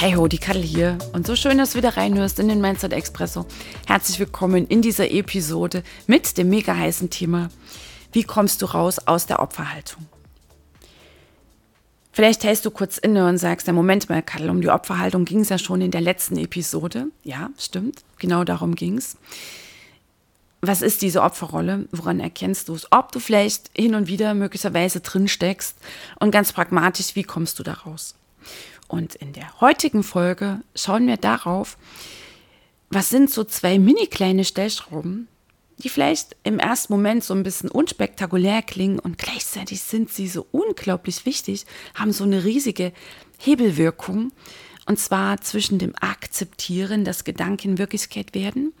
Hey ho, die Kattel hier und so schön, dass du wieder reinhörst in den Mindset Expresso. Herzlich willkommen in dieser Episode mit dem mega heißen Thema, wie kommst du raus aus der Opferhaltung? Vielleicht hältst du kurz inne und sagst, ja Moment mal, Kattel, um die Opferhaltung ging es ja schon in der letzten Episode. Ja, stimmt, genau darum ging es. Was ist diese Opferrolle? Woran erkennst du es? Ob du vielleicht hin und wieder möglicherweise drin steckst und ganz pragmatisch, wie kommst du da raus? Und in der heutigen Folge schauen wir darauf, was sind so zwei mini kleine Stellschrauben, die vielleicht im ersten Moment so ein bisschen unspektakulär klingen und gleichzeitig sind sie so unglaublich wichtig, haben so eine riesige Hebelwirkung. Und zwar zwischen dem Akzeptieren, dass Gedanken Wirklichkeit werden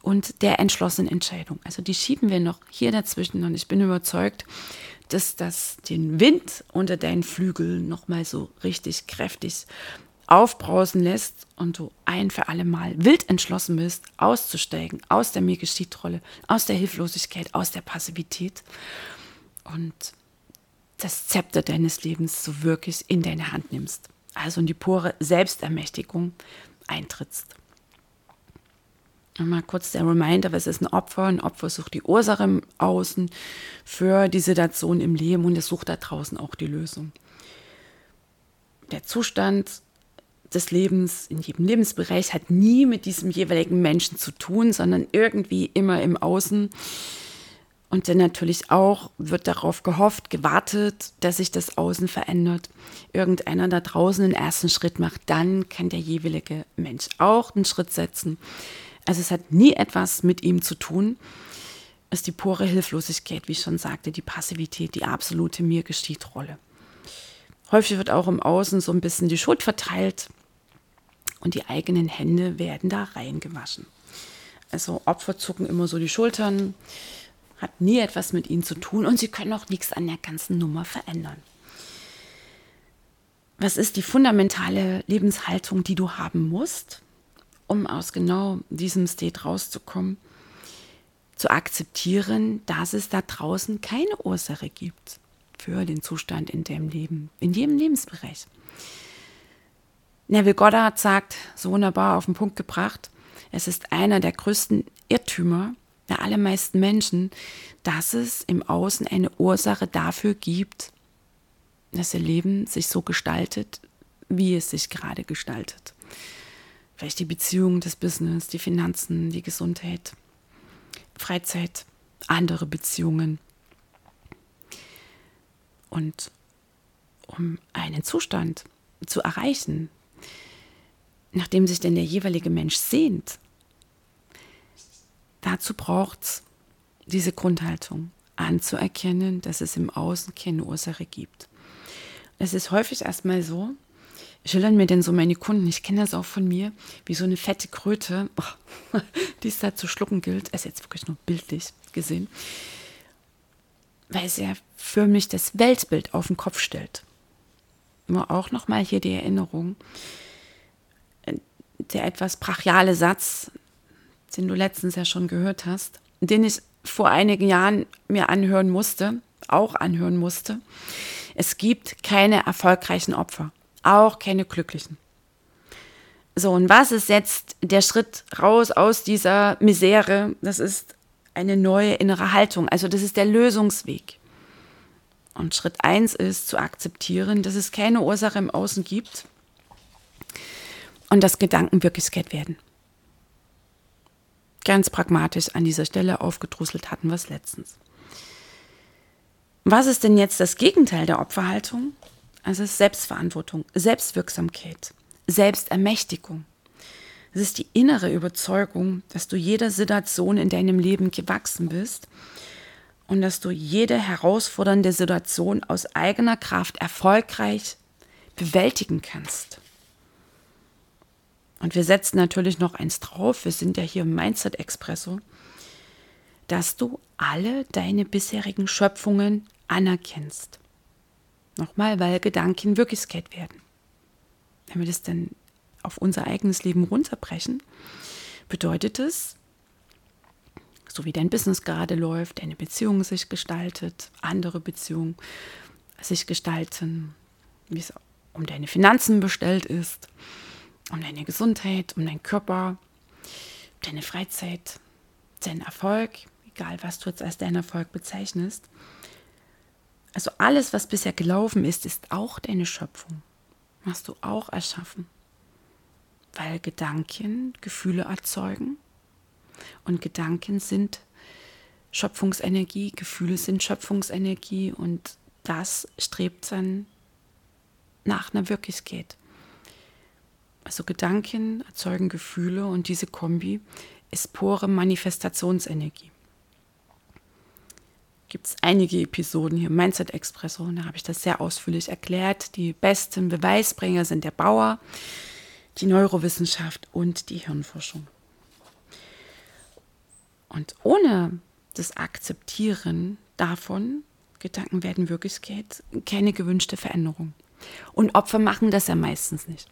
und der entschlossenen Entscheidung. Also die schieben wir noch hier dazwischen und ich bin überzeugt, dass das den Wind unter deinen Flügeln nochmal so richtig kräftig aufbrausen lässt und du ein für alle Mal wild entschlossen bist, auszusteigen aus der mir geschieht Rolle, aus der Hilflosigkeit, aus der Passivität und das Zepter deines Lebens so wirklich in deine Hand nimmst. Also in die pure Selbstermächtigung eintrittst. Und mal kurz der Reminder, was ist ein Opfer? Ein Opfer sucht die Ursache im Außen für die Situation im Leben und es sucht da draußen auch die Lösung. Der Zustand des Lebens in jedem Lebensbereich hat nie mit diesem jeweiligen Menschen zu tun, sondern irgendwie immer im Außen. Und dann natürlich auch wird darauf gehofft, gewartet, dass sich das Außen verändert. Irgendeiner da draußen einen ersten Schritt macht, dann kann der jeweilige Mensch auch einen Schritt setzen. Also es hat nie etwas mit ihm zu tun. Es ist die pure Hilflosigkeit, wie ich schon sagte, die Passivität, die absolute mir geschieht Rolle. Häufig wird auch im Außen so ein bisschen die Schuld verteilt und die eigenen Hände werden da reingewaschen. Also Opfer zucken immer so die Schultern, hat nie etwas mit ihnen zu tun und sie können auch nichts an der ganzen Nummer verändern. Was ist die fundamentale Lebenshaltung, die du haben musst? Um aus genau diesem State rauszukommen, zu akzeptieren, dass es da draußen keine Ursache gibt für den Zustand in dem Leben, in jedem Lebensbereich. Neville Goddard sagt, so wunderbar auf den Punkt gebracht, es ist einer der größten Irrtümer der allermeisten Menschen, dass es im Außen eine Ursache dafür gibt, dass ihr Leben sich so gestaltet, wie es sich gerade gestaltet. Vielleicht die Beziehung, das Business, die Finanzen, die Gesundheit, Freizeit, andere Beziehungen. Und um einen Zustand zu erreichen, nachdem sich denn der jeweilige Mensch sehnt, dazu braucht es diese Grundhaltung, anzuerkennen, dass es im Außen keine Ursache gibt. Es ist häufig erstmal so, schildern mir denn so meine Kunden, ich kenne das auch von mir, wie so eine fette Kröte, oh, die es da zu schlucken gilt, ist jetzt wirklich nur bildlich gesehen, weil es ja für mich das Weltbild auf den Kopf stellt. Nur auch nochmal hier die Erinnerung, der etwas brachiale Satz, den du letztens ja schon gehört hast, den ich vor einigen Jahren mir anhören musste, auch anhören musste. Es gibt keine erfolgreichen Opfer auch keine glücklichen. So, und was ist jetzt der Schritt raus aus dieser Misere? Das ist eine neue innere Haltung. Also das ist der Lösungsweg. Und Schritt eins ist zu akzeptieren, dass es keine Ursache im Außen gibt und dass Gedanken Wirklichkeit werden. Ganz pragmatisch an dieser Stelle aufgedrusselt hatten wir es letztens. Was ist denn jetzt das Gegenteil der Opferhaltung? Also es ist Selbstverantwortung, Selbstwirksamkeit, Selbstermächtigung. Es ist die innere Überzeugung, dass du jeder Situation in deinem Leben gewachsen bist und dass du jede herausfordernde Situation aus eigener Kraft erfolgreich bewältigen kannst. Und wir setzen natürlich noch eins drauf, wir sind ja hier im Mindset Expresso, dass du alle deine bisherigen Schöpfungen anerkennst. Nochmal, weil Gedanken Wirklichkeit werden. Wenn wir das dann auf unser eigenes Leben runterbrechen, bedeutet es, so wie dein Business gerade läuft, deine Beziehung sich gestaltet, andere Beziehungen sich gestalten, wie es um deine Finanzen bestellt ist, um deine Gesundheit, um deinen Körper, deine Freizeit, deinen Erfolg, egal was du jetzt als deinen Erfolg bezeichnest. Also alles, was bisher gelaufen ist, ist auch deine Schöpfung. Hast du auch erschaffen. Weil Gedanken Gefühle erzeugen und Gedanken sind Schöpfungsenergie, Gefühle sind Schöpfungsenergie und das strebt dann nach einer Wirklichkeit. Also Gedanken erzeugen Gefühle und diese Kombi ist pure Manifestationsenergie. Gibt es einige Episoden hier im Mindset Expresso, und da habe ich das sehr ausführlich erklärt. Die besten Beweisbringer sind der Bauer, die Neurowissenschaft und die Hirnforschung. Und ohne das Akzeptieren davon, Gedanken werden Wirklichkeit, keine gewünschte Veränderung. Und Opfer machen das ja meistens nicht.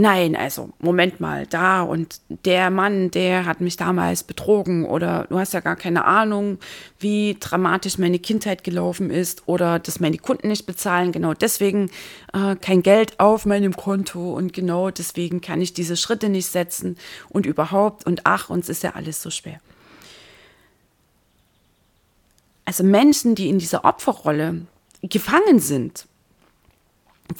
Nein, also Moment mal, da und der Mann, der hat mich damals betrogen oder du hast ja gar keine Ahnung, wie dramatisch meine Kindheit gelaufen ist oder dass meine Kunden nicht bezahlen, genau deswegen äh, kein Geld auf meinem Konto und genau deswegen kann ich diese Schritte nicht setzen und überhaupt und ach, uns ist ja alles so schwer. Also Menschen, die in dieser Opferrolle gefangen sind,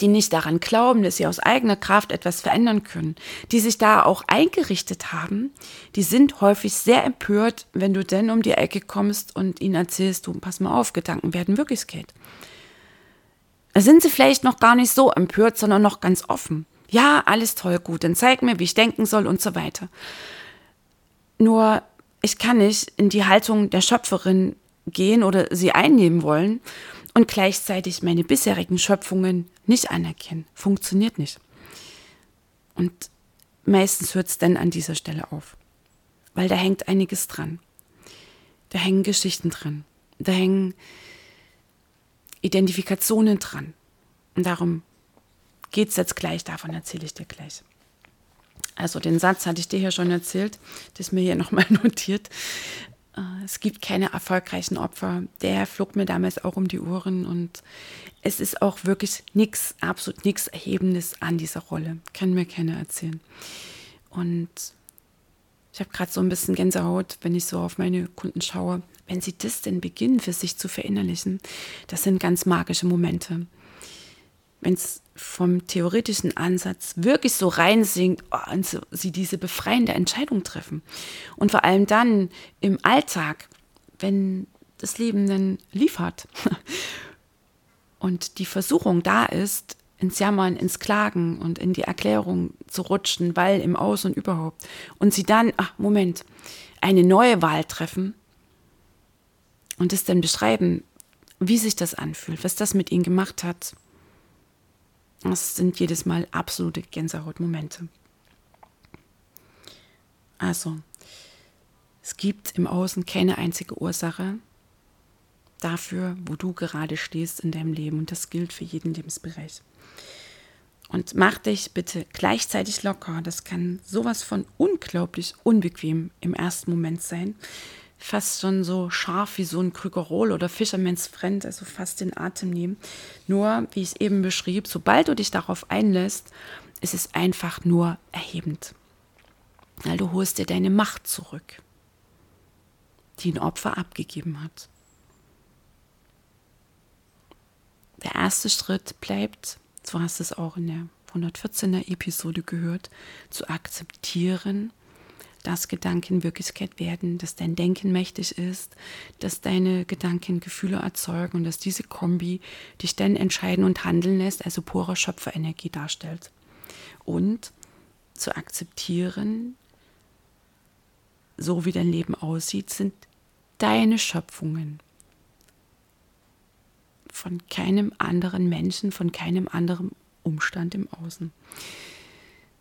die nicht daran glauben, dass sie aus eigener Kraft etwas verändern können, die sich da auch eingerichtet haben, die sind häufig sehr empört, wenn du denn um die Ecke kommst und ihnen erzählst, du, pass mal auf, Gedanken werden Wirklichkeit. Da sind sie vielleicht noch gar nicht so empört, sondern noch ganz offen. Ja, alles toll, gut, dann zeig mir, wie ich denken soll und so weiter. Nur, ich kann nicht in die Haltung der Schöpferin gehen oder sie einnehmen wollen und gleichzeitig meine bisherigen Schöpfungen nicht anerkennen. Funktioniert nicht. Und meistens hört es dann an dieser Stelle auf, weil da hängt einiges dran. Da hängen Geschichten dran. Da hängen Identifikationen dran. Und darum geht es jetzt gleich, davon erzähle ich dir gleich. Also den Satz hatte ich dir hier schon erzählt, das mir hier nochmal notiert. Äh, es gibt keine erfolgreichen Opfer. Der flog mir damals auch um die Ohren und es ist auch wirklich nichts, absolut nichts Erhebendes an dieser Rolle. Kann mir keiner erzählen. Und ich habe gerade so ein bisschen Gänsehaut, wenn ich so auf meine Kunden schaue. Wenn sie das denn beginnen, für sich zu verinnerlichen, das sind ganz magische Momente. Wenn es vom theoretischen Ansatz wirklich so reinsinkt oh, und so, sie diese befreiende Entscheidung treffen. Und vor allem dann im Alltag, wenn das Leben dann liefert und die Versuchung da ist, ins Jammern, ins Klagen und in die Erklärung zu rutschen, weil im Aus und überhaupt. Und sie dann, ach Moment, eine neue Wahl treffen und es dann beschreiben, wie sich das anfühlt, was das mit ihnen gemacht hat, das sind jedes Mal absolute Gänsehautmomente. Also, es gibt im Außen keine einzige Ursache dafür, wo du gerade stehst in deinem Leben. Und das gilt für jeden Lebensbereich. Und mach dich bitte gleichzeitig locker. Das kann sowas von unglaublich unbequem im ersten Moment sein fast schon so scharf wie so ein Krügerol oder Fisherman's Friend, also fast den Atem nehmen. Nur, wie ich es eben beschrieb, sobald du dich darauf einlässt, ist es einfach nur erhebend. Weil du holst dir deine Macht zurück, die ein Opfer abgegeben hat. Der erste Schritt bleibt, so hast du es auch in der 114er Episode gehört, zu akzeptieren, dass Gedanken Wirklichkeit werden, dass dein Denken mächtig ist, dass deine Gedanken Gefühle erzeugen und dass diese Kombi dich dann entscheiden und handeln lässt, also pure Schöpferenergie darstellt. Und zu akzeptieren, so wie dein Leben aussieht, sind deine Schöpfungen von keinem anderen Menschen, von keinem anderen Umstand im Außen.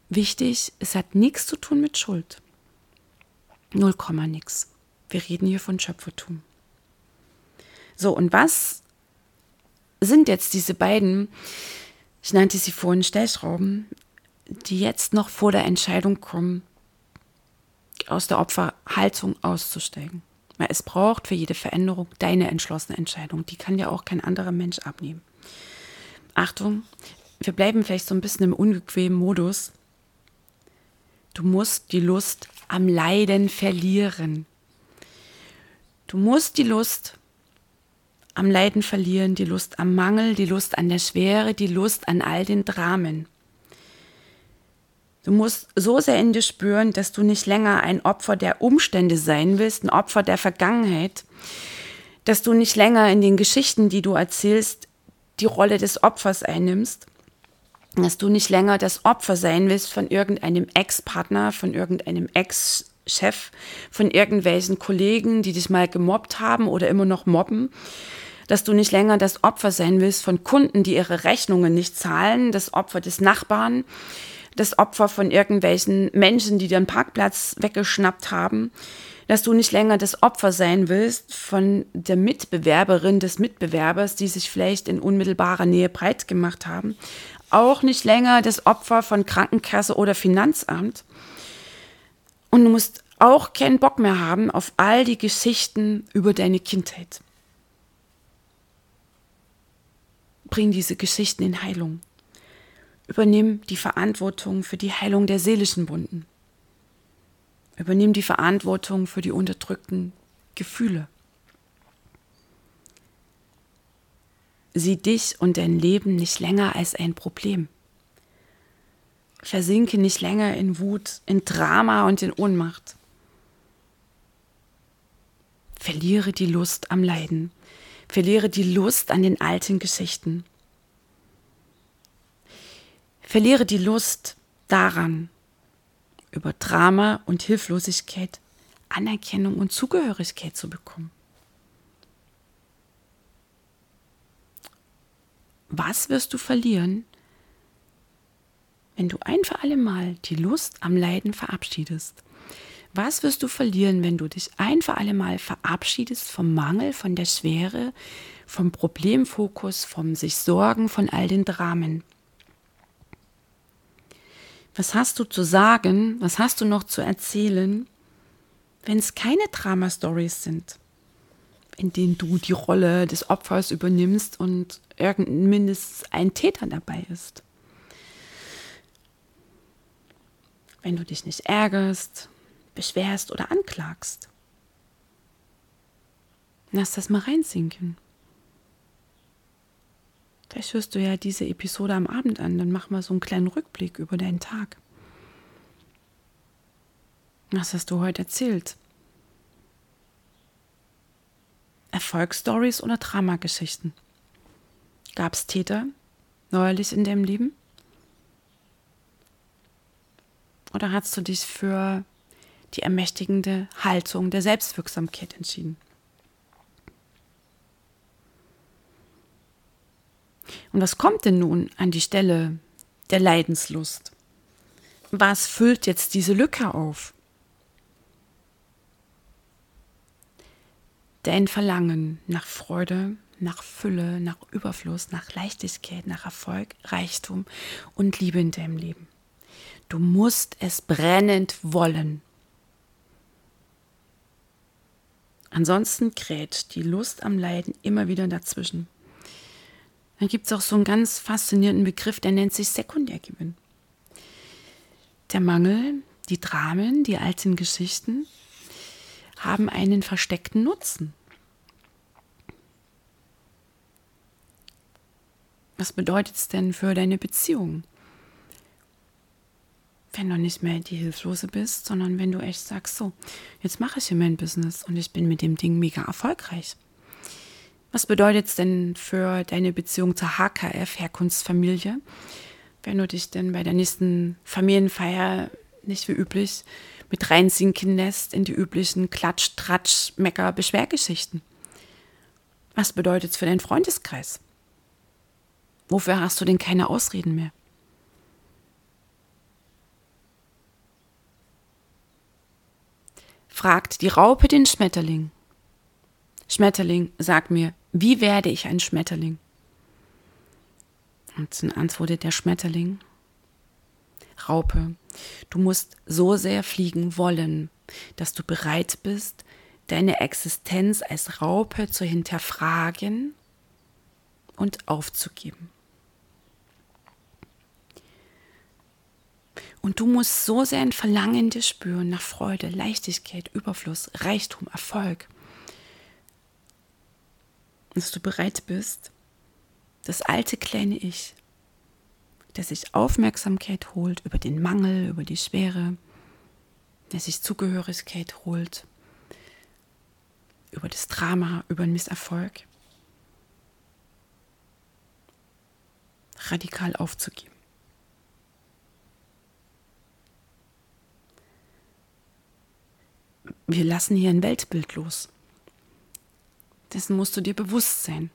Wichtig, es hat nichts zu tun mit Schuld. Null Komma nix. Wir reden hier von Schöpfertum. So, und was sind jetzt diese beiden, ich nannte sie vorhin Stellschrauben, die jetzt noch vor der Entscheidung kommen, aus der Opferhaltung auszusteigen? Weil es braucht für jede Veränderung deine entschlossene Entscheidung. Die kann dir auch kein anderer Mensch abnehmen. Achtung, wir bleiben vielleicht so ein bisschen im unbequemen Modus. Du musst die Lust am Leiden verlieren. Du musst die Lust am Leiden verlieren, die Lust am Mangel, die Lust an der Schwere, die Lust an all den Dramen. Du musst so sehr in dir spüren, dass du nicht länger ein Opfer der Umstände sein willst, ein Opfer der Vergangenheit, dass du nicht länger in den Geschichten, die du erzählst, die Rolle des Opfers einnimmst, dass du nicht länger das Opfer sein willst von irgendeinem Ex-Partner, von irgendeinem Ex-Chef, von irgendwelchen Kollegen, die dich mal gemobbt haben oder immer noch mobben, dass du nicht länger das Opfer sein willst von Kunden, die ihre Rechnungen nicht zahlen, das Opfer des Nachbarn, das Opfer von irgendwelchen Menschen, die dir einen Parkplatz weggeschnappt haben, dass du nicht länger das Opfer sein willst von der Mitbewerberin des Mitbewerbers, die sich vielleicht in unmittelbarer Nähe breit gemacht haben, auch nicht länger das Opfer von Krankenkasse oder Finanzamt. Und du musst auch keinen Bock mehr haben auf all die Geschichten über deine Kindheit. Bring diese Geschichten in Heilung. Übernimm die Verantwortung für die Heilung der seelischen Wunden. Übernimm die Verantwortung für die unterdrückten Gefühle. Sieh dich und dein Leben nicht länger als ein Problem. Versinke nicht länger in Wut, in Drama und in Ohnmacht. Verliere die Lust am Leiden. Verliere die Lust an den alten Geschichten. Verliere die Lust daran, über Drama und Hilflosigkeit Anerkennung und Zugehörigkeit zu bekommen. Was wirst du verlieren, wenn du ein für alle Mal die Lust am Leiden verabschiedest? Was wirst du verlieren, wenn du dich ein für alle Mal verabschiedest vom Mangel, von der Schwere, vom Problemfokus, vom sich Sorgen, von all den Dramen? Was hast du zu sagen? Was hast du noch zu erzählen, wenn es keine Drama-Stories sind, in denen du die Rolle des Opfers übernimmst und irgendein mindestens ein Täter dabei ist? Wenn du dich nicht ärgerst, beschwerst oder anklagst. Lass das mal reinsinken. Vielleicht hörst du ja diese Episode am Abend an, dann mach mal so einen kleinen Rückblick über deinen Tag. Was hast du heute erzählt? Erfolgsstories oder Dramageschichten? Gab es Täter neuerlich in deinem Leben? Oder hast du dich für die ermächtigende Haltung der Selbstwirksamkeit entschieden? Und was kommt denn nun an die Stelle der Leidenslust? Was füllt jetzt diese Lücke auf? Dein Verlangen nach Freude, nach Fülle, nach Überfluss, nach Leichtigkeit, nach Erfolg, Reichtum und Liebe in deinem Leben. Du musst es brennend wollen. Ansonsten kräht die Lust am Leiden immer wieder dazwischen. Dann gibt es auch so einen ganz faszinierenden Begriff, der nennt sich Sekundärgewinn. Der Mangel, die Dramen, die alten Geschichten haben einen versteckten Nutzen. Was bedeutet es denn für deine Beziehung? Wenn du nicht mehr die Hilflose bist, sondern wenn du echt sagst, so, jetzt mache ich hier mein Business und ich bin mit dem Ding mega erfolgreich. Was bedeutet es denn für deine Beziehung zur HKF, Herkunftsfamilie, wenn du dich denn bei der nächsten Familienfeier nicht wie üblich mit reinsinken lässt in die üblichen Klatsch, Tratsch, Mecker, Beschwergeschichten. Was bedeutet es für deinen Freundeskreis? Wofür hast du denn keine Ausreden mehr? Fragt die Raupe den Schmetterling. Schmetterling, sag mir, wie werde ich ein Schmetterling? Und dann antwortet der Schmetterling, Raupe, du musst so sehr fliegen wollen, dass du bereit bist, deine Existenz als Raupe zu hinterfragen und aufzugeben. Und du musst so sehr ein Verlangen dir spüren nach Freude, Leichtigkeit, Überfluss, Reichtum, Erfolg, dass du bereit bist, das alte kleine Ich, das sich Aufmerksamkeit holt über den Mangel, über die Schwere, der sich Zugehörigkeit holt, über das Drama, über den Misserfolg, radikal aufzugeben. Wir lassen hier ein Weltbild los. Dessen musst du dir bewusst sein.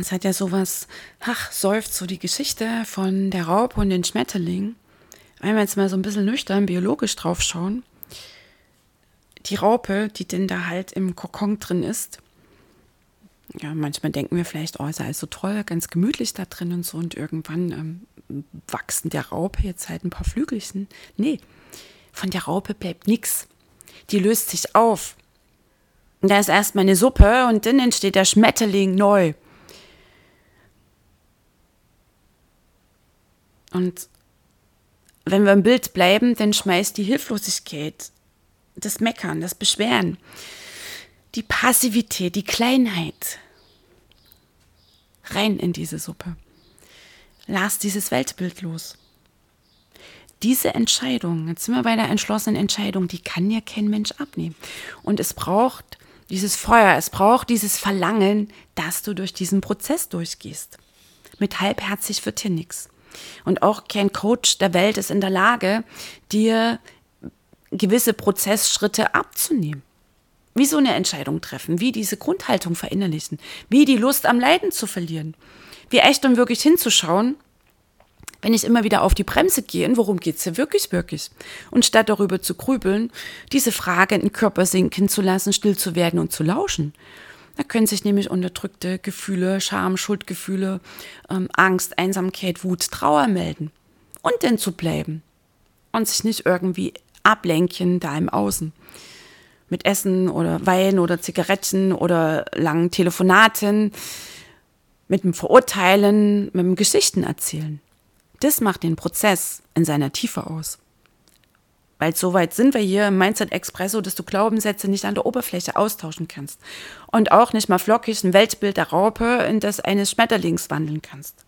Es hat ja sowas, ach, säuft so die Geschichte von der Raupe und den Schmetterling. Einmal jetzt mal so ein bisschen nüchtern biologisch drauf schauen. Die Raupe, die denn da halt im Kokon drin ist, ja, manchmal denken wir vielleicht, oh, ist alles so toll, ganz gemütlich da drin und so. Und irgendwann ähm, wachsen der Raupe jetzt halt ein paar Flügelchen. Nee, von der Raupe bleibt nichts. Die löst sich auf. Und da ist erstmal eine Suppe und dann entsteht der Schmetterling neu. Und wenn wir im Bild bleiben, dann schmeißt die Hilflosigkeit, das Meckern, das Beschweren, die Passivität, die Kleinheit rein in diese Suppe. Lass dieses Weltbild los. Diese Entscheidung, jetzt sind wir bei der entschlossenen Entscheidung, die kann ja kein Mensch abnehmen. Und es braucht dieses Feuer, es braucht dieses Verlangen, dass du durch diesen Prozess durchgehst. Mit halbherzig wird hier nichts. Und auch kein Coach der Welt ist in der Lage, dir gewisse Prozessschritte abzunehmen. Wie so eine Entscheidung treffen, wie diese Grundhaltung verinnerlichen, wie die Lust am Leiden zu verlieren, wie echt und wirklich hinzuschauen, wenn ich immer wieder auf die Bremse gehe, worum geht es hier wirklich, wirklich? Und statt darüber zu grübeln, diese Frage in den Körper sinken zu lassen, still zu werden und zu lauschen. Da können sich nämlich unterdrückte Gefühle, Scham, Schuldgefühle, ähm, Angst, Einsamkeit, Wut, Trauer melden. Und denn zu bleiben. Und sich nicht irgendwie ablenken da im Außen. Mit Essen oder Wein oder Zigaretten oder langen Telefonaten, mit dem Verurteilen, mit dem Geschichten erzählen. Das macht den Prozess in seiner Tiefe aus. Weil so weit sind wir hier im Mindset Expresso, dass du Glaubenssätze nicht an der Oberfläche austauschen kannst. Und auch nicht mal flockig ein Weltbild der Raupe in das eines Schmetterlings wandeln kannst.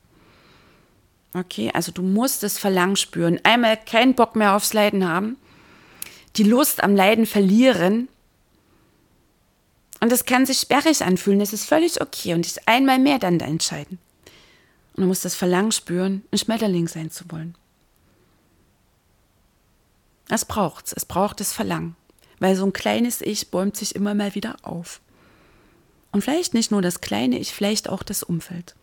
Okay, also du musst das Verlangen spüren. Einmal keinen Bock mehr aufs Leiden haben, die Lust am Leiden verlieren. Und das kann sich sperrig anfühlen, das ist völlig okay. Und dich einmal mehr dann entscheiden. Und du musst das Verlangen spüren, ein Schmetterling sein zu wollen. Das braucht's. Es braucht das Verlangen. Weil so ein kleines Ich bäumt sich immer mal wieder auf. Und vielleicht nicht nur das kleine Ich, vielleicht auch das Umfeld.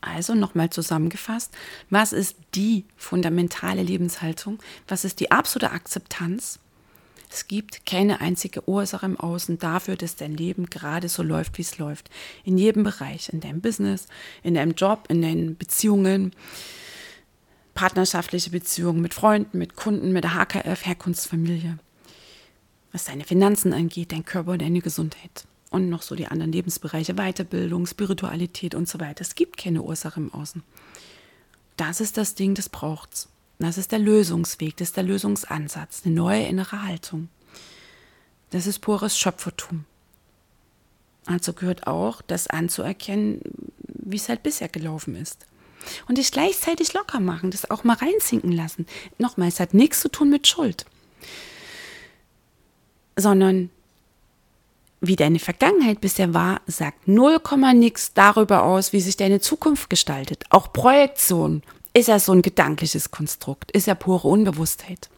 Also nochmal zusammengefasst, was ist die fundamentale Lebenshaltung? Was ist die absolute Akzeptanz? Es gibt keine einzige Ursache im Außen dafür, dass dein Leben gerade so läuft, wie es läuft. In jedem Bereich, in deinem Business, in deinem Job, in deinen Beziehungen, partnerschaftliche Beziehungen mit Freunden, mit Kunden, mit der HKF, Herkunftsfamilie. Was deine Finanzen angeht, dein Körper, deine Gesundheit. Und noch so die anderen Lebensbereiche, Weiterbildung, Spiritualität und so weiter. Es gibt keine Ursache im Außen. Das ist das Ding, das braucht's. Das ist der Lösungsweg, das ist der Lösungsansatz, eine neue innere Haltung. Das ist pures Schöpfertum. Also gehört auch, das anzuerkennen, wie es halt bisher gelaufen ist und dich gleichzeitig locker machen, das auch mal reinsinken lassen. Nochmal, es hat nichts zu tun mit Schuld, sondern wie deine Vergangenheit bisher war, sagt 0, nix darüber aus, wie sich deine Zukunft gestaltet. Auch Projektion ist ja so ein gedankliches Konstrukt, ist ja pure Unbewusstheit.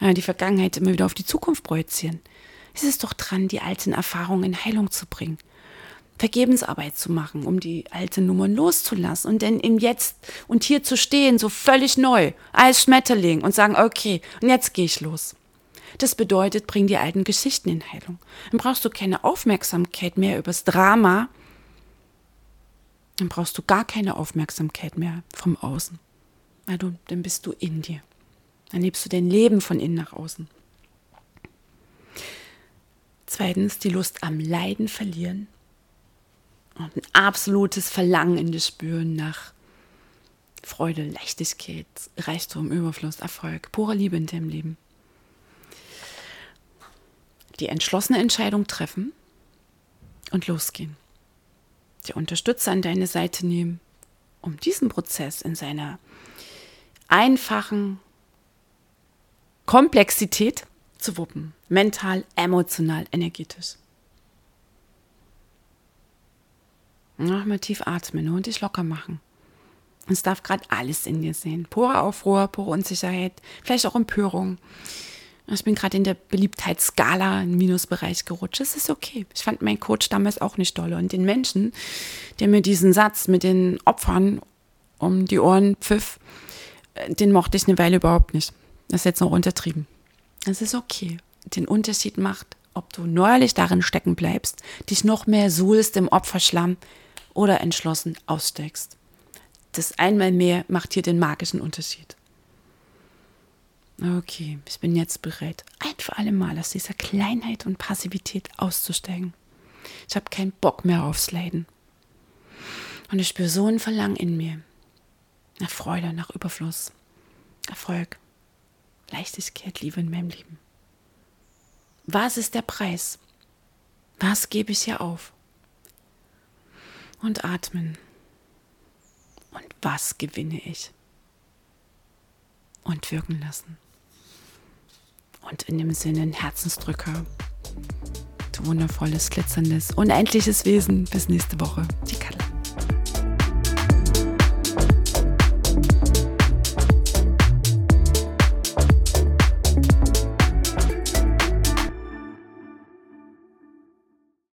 Die Vergangenheit immer wieder auf die Zukunft projizieren. Es ist doch dran, die alten Erfahrungen in Heilung zu bringen. Vergebensarbeit zu machen, um die alten Nummern loszulassen und dann im Jetzt und hier zu stehen, so völlig neu, als Schmetterling und sagen, okay, und jetzt gehe ich los. Das bedeutet, bring die alten Geschichten in Heilung. Dann brauchst du keine Aufmerksamkeit mehr übers Drama. Dann brauchst du gar keine Aufmerksamkeit mehr vom Außen. Also, dann bist du in dir. Dann lebst du dein Leben von innen nach außen. Zweitens, die Lust am Leiden verlieren und ein absolutes Verlangen in das Spüren nach Freude, Leichtigkeit, Reichtum, Überfluss, Erfolg, pure Liebe in deinem Leben. Die entschlossene Entscheidung treffen und losgehen. Die Unterstützer an deine Seite nehmen, um diesen Prozess in seiner einfachen Komplexität zu wuppen. Mental, emotional, energetisch. Nochmal tief atmen und dich locker machen. Es darf gerade alles in dir sehen. Pure Aufruhr, pure Unsicherheit, vielleicht auch Empörung. Ich bin gerade in der Beliebtheitsskala im Minusbereich gerutscht. Das ist okay. Ich fand meinen Coach damals auch nicht dolle. Und den Menschen, der mir diesen Satz mit den Opfern um die Ohren pfiff, äh, den mochte ich eine Weile überhaupt nicht. Das ist jetzt noch untertrieben. Das ist okay. Den Unterschied macht, ob du neuerlich darin stecken bleibst, dich noch mehr suhlst im Opferschlamm oder entschlossen aussteigst. Das einmal mehr macht hier den magischen Unterschied. Okay, ich bin jetzt bereit, ein für alle Mal aus dieser Kleinheit und Passivität auszusteigen. Ich habe keinen Bock mehr aufs Leiden. Und ich spüre so ein Verlangen in mir. Nach Freude, nach Überfluss, Erfolg, Leichtigkeit, Liebe in meinem Leben. Was ist der Preis? Was gebe ich hier auf? Und atmen. Und was gewinne ich? Und wirken lassen. Und in dem Sinne ein Herzensdrücker. Du wundervolles, glitzerndes, unendliches Wesen. Bis nächste Woche. Die